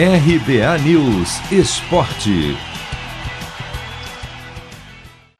RBA News Esporte.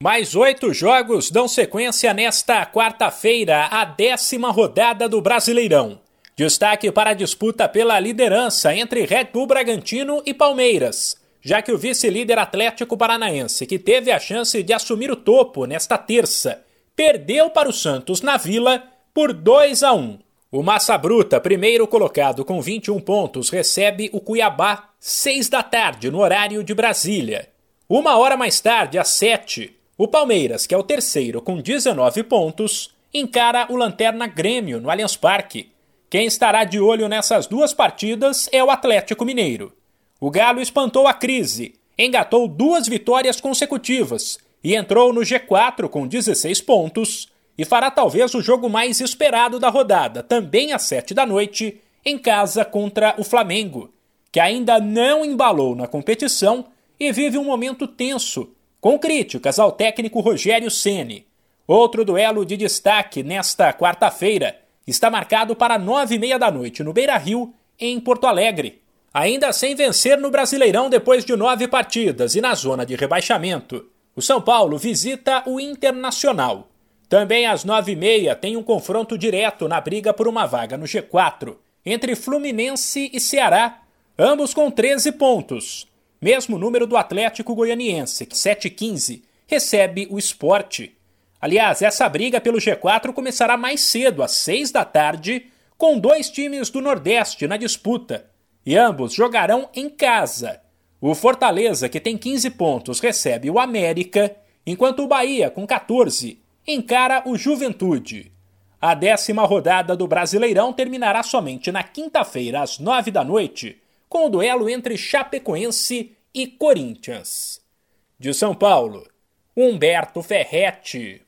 Mais oito jogos dão sequência nesta quarta-feira, a décima rodada do Brasileirão. Destaque para a disputa pela liderança entre Red Bull Bragantino e Palmeiras, já que o vice-líder Atlético Paranaense, que teve a chance de assumir o topo nesta terça, perdeu para o Santos na Vila por 2 a 1. O Massa Bruta, primeiro colocado com 21 pontos, recebe o Cuiabá 6 da tarde, no horário de Brasília. Uma hora mais tarde, às 7, o Palmeiras, que é o terceiro com 19 pontos, encara o Lanterna Grêmio no Allianz Parque. Quem estará de olho nessas duas partidas é o Atlético Mineiro. O Galo espantou a crise, engatou duas vitórias consecutivas e entrou no G4 com 16 pontos e fará talvez o jogo mais esperado da rodada, também às 7 da noite, em casa contra o Flamengo, que ainda não embalou na competição e vive um momento tenso, com críticas ao técnico Rogério Ceni. Outro duelo de destaque nesta quarta-feira está marcado para nove e meia da noite no Beira-Rio, em Porto Alegre. Ainda sem vencer no Brasileirão depois de nove partidas e na zona de rebaixamento, o São Paulo visita o Internacional. Também às nove e meia tem um confronto direto na briga por uma vaga no G4 entre Fluminense e Ceará, ambos com 13 pontos. Mesmo número do Atlético Goianiense, que 7-15 recebe o esporte. Aliás, essa briga pelo G4 começará mais cedo, às 6 da tarde, com dois times do Nordeste na disputa. E ambos jogarão em casa. O Fortaleza, que tem 15 pontos, recebe o América, enquanto o Bahia, com 14, encara o Juventude. A décima rodada do Brasileirão terminará somente na quinta-feira, às nove da noite, com o duelo entre Chapecoense e Corinthians. De São Paulo, Humberto Ferretti.